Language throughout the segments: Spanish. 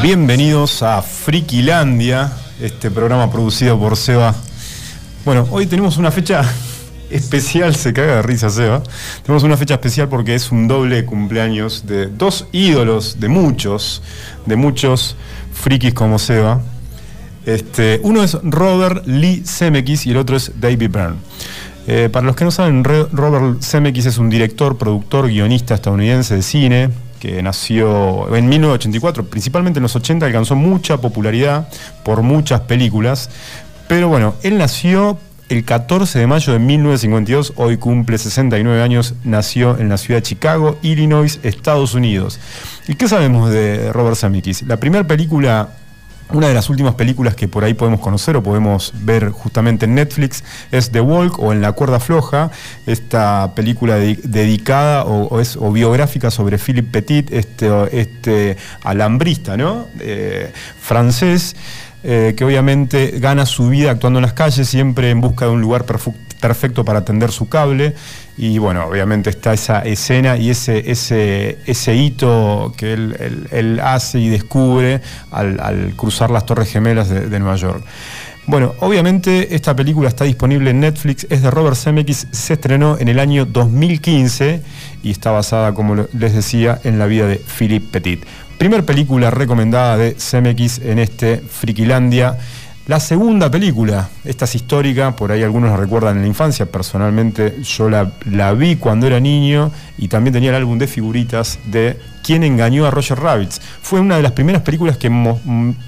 Bienvenidos a Frikilandia, este programa producido por Seba. Bueno, hoy tenemos una fecha especial, se caga de risa Seba. Tenemos una fecha especial porque es un doble cumpleaños de dos ídolos, de muchos, de muchos frikis como Seba. Este, uno es Robert Lee Zemeckis y el otro es David Byrne. Eh, para los que no saben, Robert Zemeckis es un director, productor, guionista estadounidense de cine que nació en 1984, principalmente en los 80 alcanzó mucha popularidad por muchas películas, pero bueno, él nació el 14 de mayo de 1952, hoy cumple 69 años, nació en la ciudad de Chicago, Illinois, Estados Unidos. ¿Y qué sabemos de Robert Zemeckis? La primera película una de las últimas películas que por ahí podemos conocer o podemos ver justamente en Netflix es The Walk o En la cuerda floja, esta película de- dedicada o, biográfica sobre Philippe Petit, este, este alambrista ¿no? Eh, francés, eh, que obviamente gana su vida actuando en las calles, siempre en busca de un lugar perfu- perfecto para tender su cable. Y bueno, obviamente está esa escena y ese, ese, ese hito que él, él- hace y descubre al, cruzar las Torres Gemelas de, de Nueva York. Bueno, obviamente esta película está disponible en Netflix, es de Robert Zemeckis, se estrenó en el año 2015 y está basada, como les decía, en la vida de Philippe Petit. Primer película recomendada de Zemeckis en este Frikilandia. La segunda película, esta es histórica, por ahí algunos la recuerdan en la infancia, personalmente yo la, la vi cuando era niño y también tenía el álbum de figuritas de ¿Quién engañó a Roger Rabbit? Fue una de las primeras películas que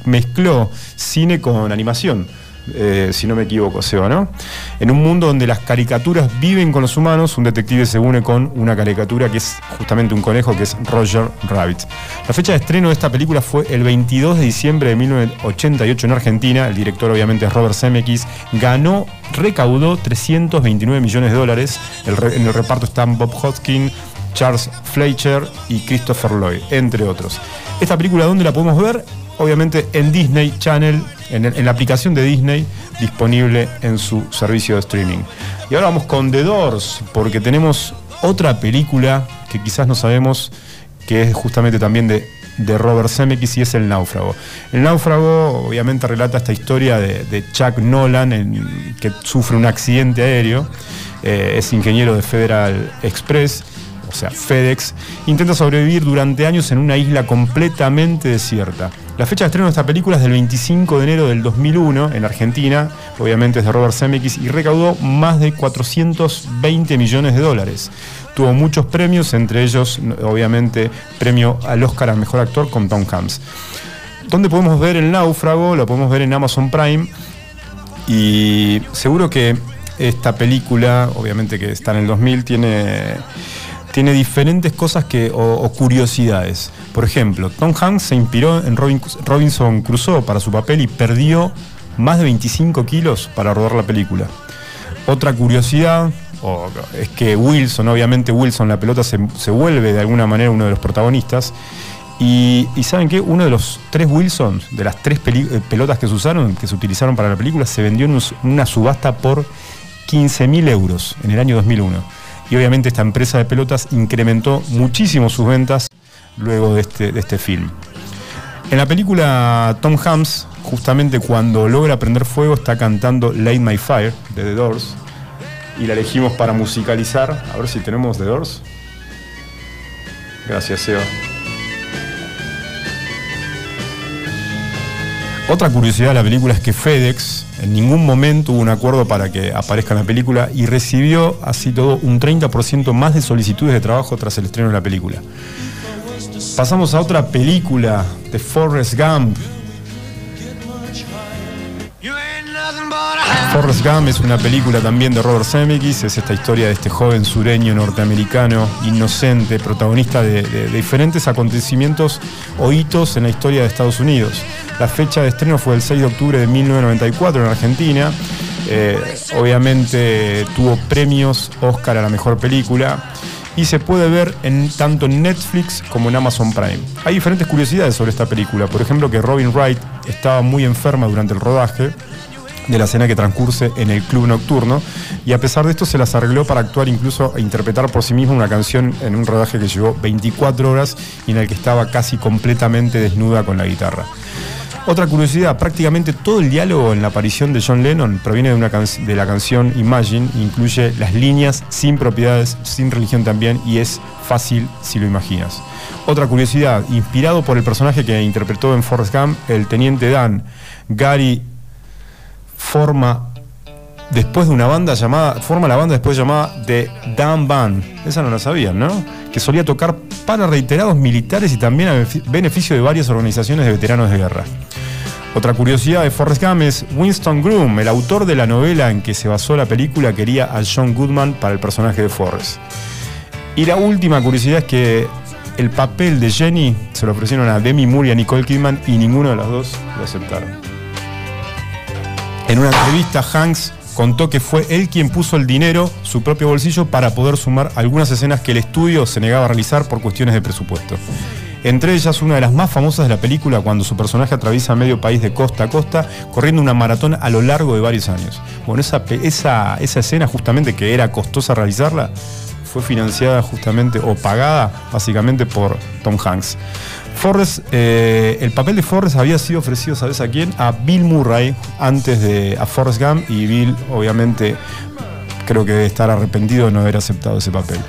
mezcló cine con animación, eh, si no me equivoco, Seba, ¿no? En un mundo donde las caricaturas viven con los humanos, un detective se une con una caricatura que es justamente un conejo, que es Roger Rabbit. La fecha de estreno de esta película fue el 22 de diciembre de 1988 en Argentina. El director, obviamente, es Robert Zemeckis. Ganó, recaudó 329 millones de dólares. El en el reparto están Bob Hoskins, Charles Fleischer y Christopher Lloyd, entre otros. Esta película, ¿dónde la podemos ver? Obviamente en Disney Channel, en, la aplicación de Disney, disponible en su servicio de streaming. Y ahora vamos con The Doors, porque tenemos otra película que quizás no sabemos, que es justamente también de, de Robert Zemeckis y es El Náufrago. El Náufrago obviamente relata esta historia de, Chuck Nolan, que sufre un accidente aéreo, eh, es ingeniero de Federal Express, o sea, FedEx, intenta sobrevivir durante años en una isla completamente desierta. La fecha de estreno de esta película es del 25 de enero del 2001 en Argentina, obviamente es de Robert Zemeckis, y recaudó más de 420 millones de dólares. Tuvo muchos premios, entre ellos, obviamente, premio al Oscar al Mejor Actor con Tom Hanks. ¿Dónde podemos ver El Náufrago? Lo podemos ver en Amazon Prime. Y seguro que esta película, obviamente que está en el 2000, tiene, tiene diferentes cosas que, o, curiosidades. Por ejemplo, Tom Hanks se inspiró en Robin- Robinson Crusoe para su papel y perdió más de 25 kilos para rodar la película. Otra curiosidad es que Wilson, obviamente Wilson, la pelota se, se vuelve de alguna manera uno de los protagonistas. Y, ¿saben qué? Uno de los tres Wilsons, de las tres eh, pelotas que se usaron, que se utilizaron para la película, se vendió en un- una subasta por 15.000 euros en el año 2001. Y obviamente esta empresa de pelotas incrementó muchísimo sus ventas luego de este, de este film. En la película Tom Hanks, justamente cuando logra prender fuego, está cantando Light My Fire de The Doors. Y la elegimos para musicalizar. A ver si tenemos The Doors. Gracias, Seba. Otra curiosidad de la película es que FedEx en ningún momento hubo un acuerdo para que aparezca en la película y recibió así todo un 30% más de solicitudes de trabajo tras el estreno de la película. Pasamos a otra película de Forrest Gump. Forrest Gump es una película también de Robert Zemeckis, es esta historia de este joven sureño norteamericano, inocente, protagonista de, de- de diferentes acontecimientos o hitos en la historia de Estados Unidos. La fecha de estreno fue el 6 de octubre de 1994 en Argentina. Eh, obviamente tuvo premios Oscar a la mejor película y se puede ver en, tanto en Netflix como en Amazon Prime. Hay diferentes curiosidades sobre esta película, por ejemplo que Robin Wright estaba muy enferma durante el rodaje de la escena que transcurse en el club nocturno y a pesar de esto se las arregló para actuar incluso e interpretar por sí misma una canción en un rodaje que llevó 24 horas y en el que estaba casi completamente desnuda con la guitarra. Otra curiosidad, prácticamente todo el diálogo en la aparición de John Lennon proviene de, la canción Imagine, incluye las líneas sin propiedades, sin religión también, y es fácil si lo imaginas. Otra curiosidad, inspirado por el personaje que interpretó en Forrest Gump, el teniente Dan, Gary forma después de una banda llamada, forma la banda después llamada The Dan Band. Esa no la sabían, ¿no? Que solía tocar para reiterados militares y también a beneficio de varias organizaciones de veteranos de guerra. Otra curiosidad de Forrest Gump es Winston Groom, el autor de la novela en que se basó la película, quería a John Goodman para el personaje de Forrest. Y la última curiosidad es que el papel de Jenny se lo ofrecieron a Demi Moore y a Nicole Kidman y ninguno de los dos lo aceptaron. En una entrevista, Hanks contó que fue él quien puso el dinero, su propio bolsillo, para poder sumar algunas escenas que el estudio se negaba a realizar por cuestiones de presupuesto. Entre ellas, una de las más famosas de la película, cuando su personaje atraviesa medio país de costa a costa, corriendo una maratón a lo largo de varios años. Bueno, esa, esa, esa escena, justamente que era costosa realizarla, fue financiada justamente o pagada básicamente por Tom Hanks. Forrest, eh, el papel de Forrest había sido ofrecido, ¿sabes a quién? A Bill Murray antes de a Forrest Gump y Bill obviamente creo que debe estar arrepentido de no haber aceptado ese papel.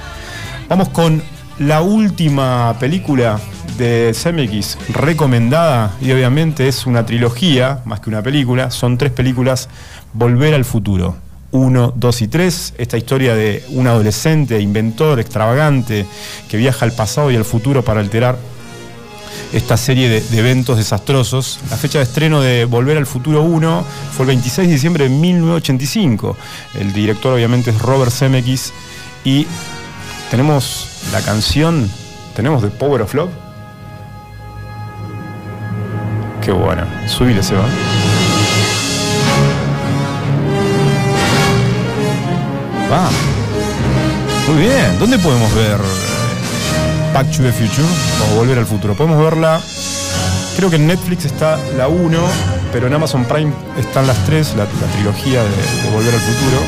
Vamos con la última película de Zemeckis recomendada y obviamente es una trilogía más que una película, son tres películas Volver al futuro. 1, 2 y 3, esta historia de un adolescente, inventor, extravagante, que viaja al pasado y al futuro para alterar esta serie de, eventos desastrosos. La fecha de estreno de Volver al Futuro 1 fue el 26 de diciembre de 1985. El director obviamente es Robert Zemeckis y tenemos la canción, tenemos The Power of Love. Qué buena, subile se va. Muy bien, ¿dónde podemos ver Back to the Future, o Volver al Futuro. Podemos verla, creo que en Netflix está la 1, pero en Amazon Prime están las 3, la, trilogía de, Volver al Futuro.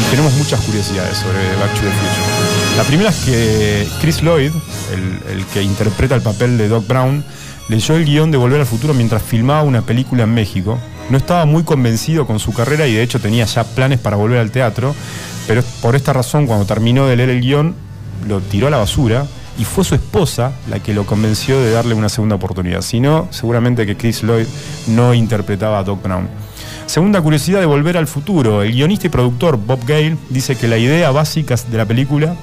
Y tenemos muchas curiosidades sobre Back to the Future. La primera es que Chris Lloyd, el, que interpreta el papel de Doc Brown, leyó el guion de Volver al Futuro mientras filmaba una película en México. No estaba muy convencido con su carrera y de hecho tenía ya planes para volver al teatro, pero por esta razón cuando terminó de leer el guion lo tiró a la basura y fue su esposa la que lo convenció de darle una segunda oportunidad. Si no, seguramente que Chris Lloyd no interpretaba a Doc Brown. Segunda curiosidad de Volver al Futuro. El guionista y productor Bob Gale dice que la idea básica de la película,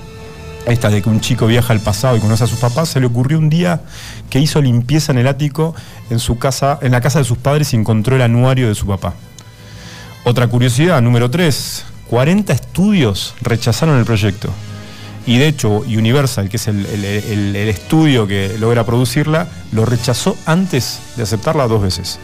esta de que un chico viaja al pasado y conoce a sus papás, se le ocurrió un día que hizo limpieza en el ático en su casa, en la casa de sus padres y encontró el anuario de su papá. Otra curiosidad, número 3. 40 estudios rechazaron el proyecto. Y de hecho, Universal, que es el, estudio que logra producirla, lo rechazó antes de aceptarla dos veces.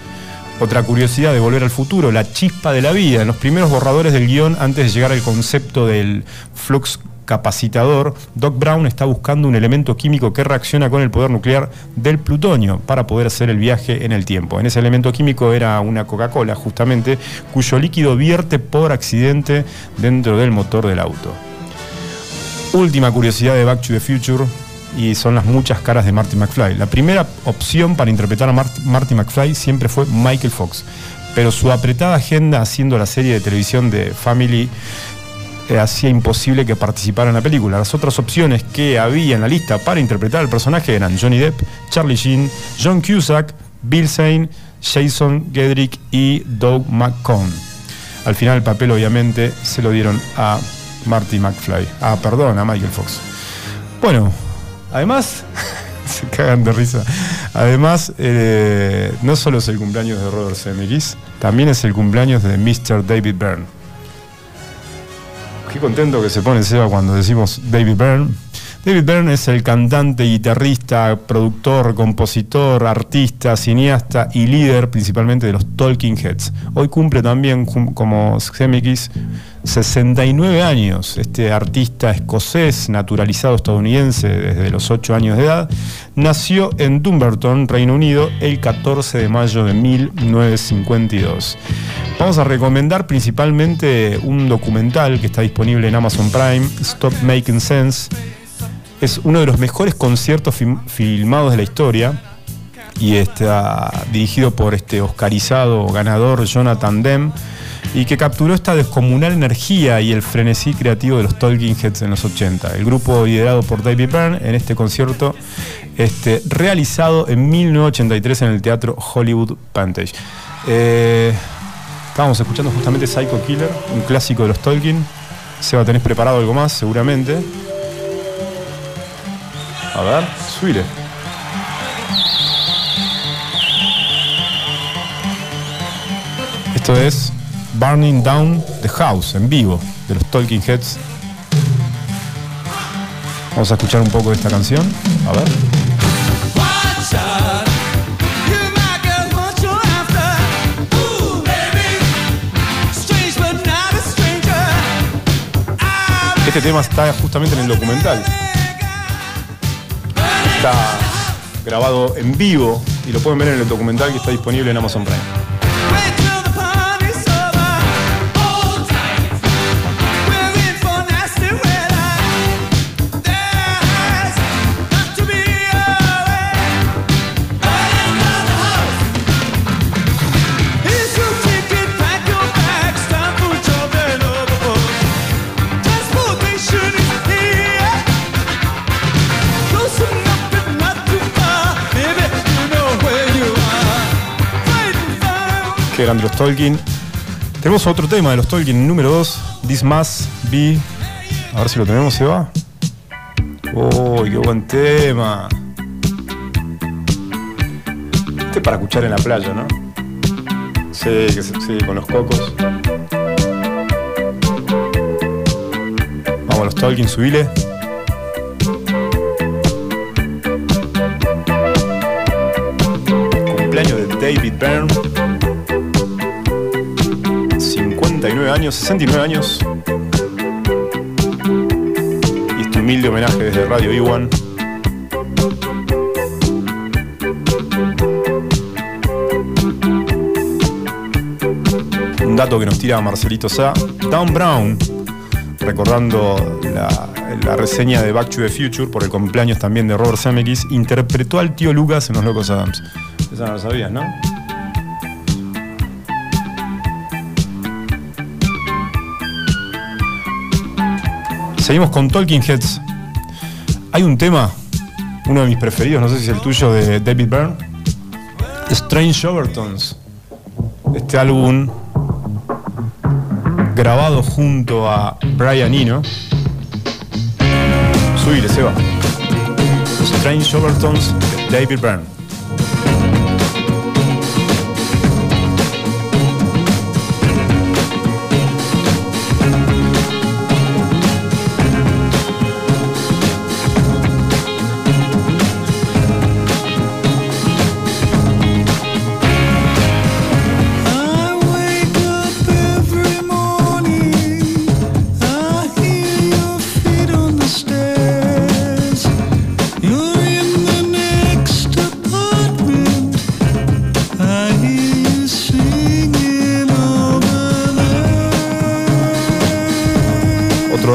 Otra curiosidad de Volver al Futuro, la chispa de la vida. En los primeros borradores del guion, antes de llegar al concepto del flux capacitador, Doc Brown está buscando un elemento químico que reacciona con el poder nuclear del plutonio para poder hacer el viaje en el tiempo. En ese elemento químico era una Coca-Cola, justamente, cuyo líquido vierte por accidente dentro del motor del auto. Última curiosidad de Back to the Future y son las muchas caras de Marty McFly. La primera opción para interpretar a Marty McFly siempre fue Michael Fox, pero su apretada agenda haciendo la serie de televisión de Family hacía imposible que participara en la película. Las otras opciones que había en la lista para interpretar al personaje eran Johnny Depp, Charlie Sheen, John Cusack, Bill Zane, Jason Gedrick y Doug McCone. Al final el papel obviamente se lo dieron a Marty McFly. Ah, perdón, a Michael Fox. Bueno, además, se cagan de risa. Además, eh, no solo es el cumpleaños de Robert Zemeckis, también es el cumpleaños de Mr. David Byrne. Qué contento que se pone Seba cuando decimos David Byrne. David Byrne es el cantante, guitarrista, productor, compositor, artista, cineasta y líder principalmente de los Talking Heads. Hoy cumple también como Semikis 69 años. Este artista escocés, naturalizado estadounidense desde los 8 años de edad, nació en Dumbarton, Reino Unido, el 14 de mayo de 1952. Vamos a recomendar principalmente un documental que está disponible en Amazon Prime, Stop Making Sense es uno de los mejores conciertos filmados de la historia y está dirigido por este oscarizado ganador Jonathan Demme y que capturó esta descomunal energía y el frenesí creativo de los Talking Heads en los 80. El grupo liderado por David Byrne en este concierto este, realizado en 1983 en el teatro Hollywood Pantage. Eh, estábamos escuchando justamente Psycho Killer, un clásico de los Tolkien. Seba, tenés preparado algo más, seguramente. A ver, subile. Esto es Burning Down the House en vivo de los Talking Heads. Vamos a escuchar un poco de esta canción. A ver. Este tema está justamente en el documental está grabado en vivo y lo pueden ver en el documental que está disponible en Amazon Prime. Grande los Tolkien. Tenemos otro tema de los Tolkien, número 2, This Must Be. A ver si lo tenemos, se va. ¡Uy, qué buen tema! Este es para escuchar en la playa, ¿no? Sí, sí, con los cocos. Vamos a los Tolkien, subile. Cumpleaños de David Byrne. 59 años, 69 años. Y este humilde homenaje desde Radio Iwan. Un dato que nos tira Marcelito Sá. Down Brown, recordando la, la, reseña de Back to the Future por el cumpleaños también de Robert Zemeckis, interpretó al tío Lucas en Los Locos Adams. Esa no lo sabías, ¿no? Seguimos con Talking Heads. Hay un tema, uno de mis preferidos, no sé si es el tuyo, de David Byrne. Strange Overtones. Este álbum grabado junto a Brian Eno. Subile, Seba. Strange Overtones de David Byrne.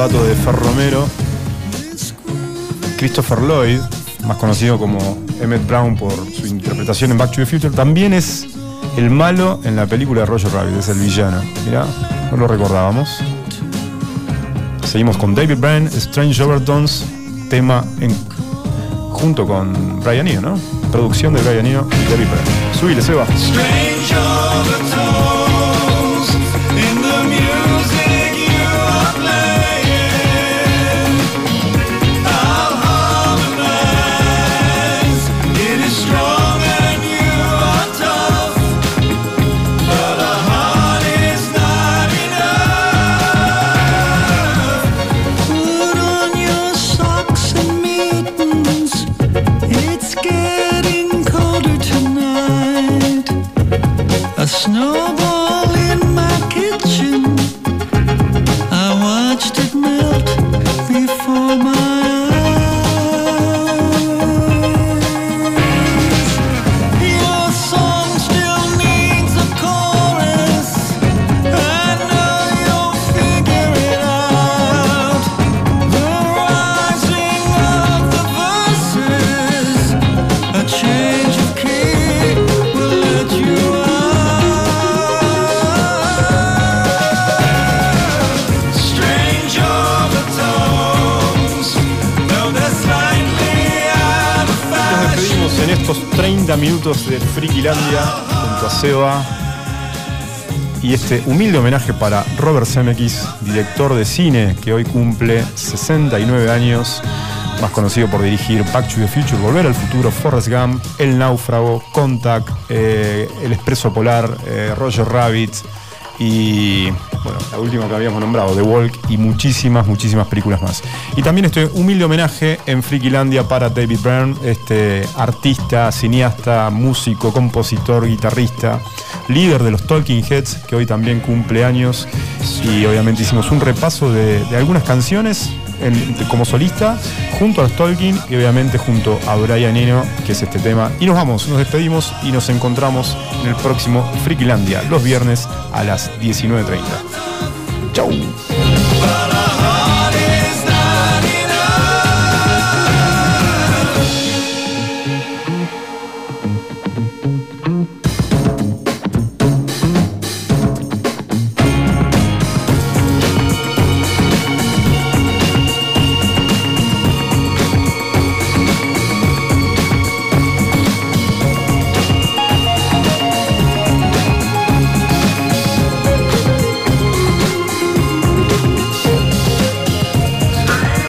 Romero, Christopher Lloyd, más conocido como Emmett Brown por su interpretación en Back to the Future, también es el malo en la película de Roger Rabbit, es el villano. Mirá, no lo recordábamos. Seguimos con David Bryan, Strange Overtones, tema en, junto con Brian Eno, ¿no? Producción de Brian Eno y David Bryan. Subile, Seba. Put on 30 minutos de Frikilandia junto a Seba. Y este humilde homenaje para Robert Zemeckis, director de cine que hoy cumple 69 años, más conocido por dirigir Back to the Future, Volver al Futuro, Forrest Gump, El Náufrago, Contact, eh, El Expreso Polar, eh, Roger Rabbit y bueno, la última que habíamos nombrado, The Walk y muchísimas, muchísimas películas más. Y también este humilde homenaje en Frikilandia para David Byrne, este artista, cineasta, músico, compositor, guitarrista, líder de los Talking Heads, que hoy también cumple años. Y obviamente hicimos un repaso de, de algunas canciones como solista, junto a los Tolkien y obviamente junto a Brian Eno, que es este tema. Y nos vamos, nos despedimos y nos encontramos en el próximo Frikilandia, los viernes a las 19.30. Chau.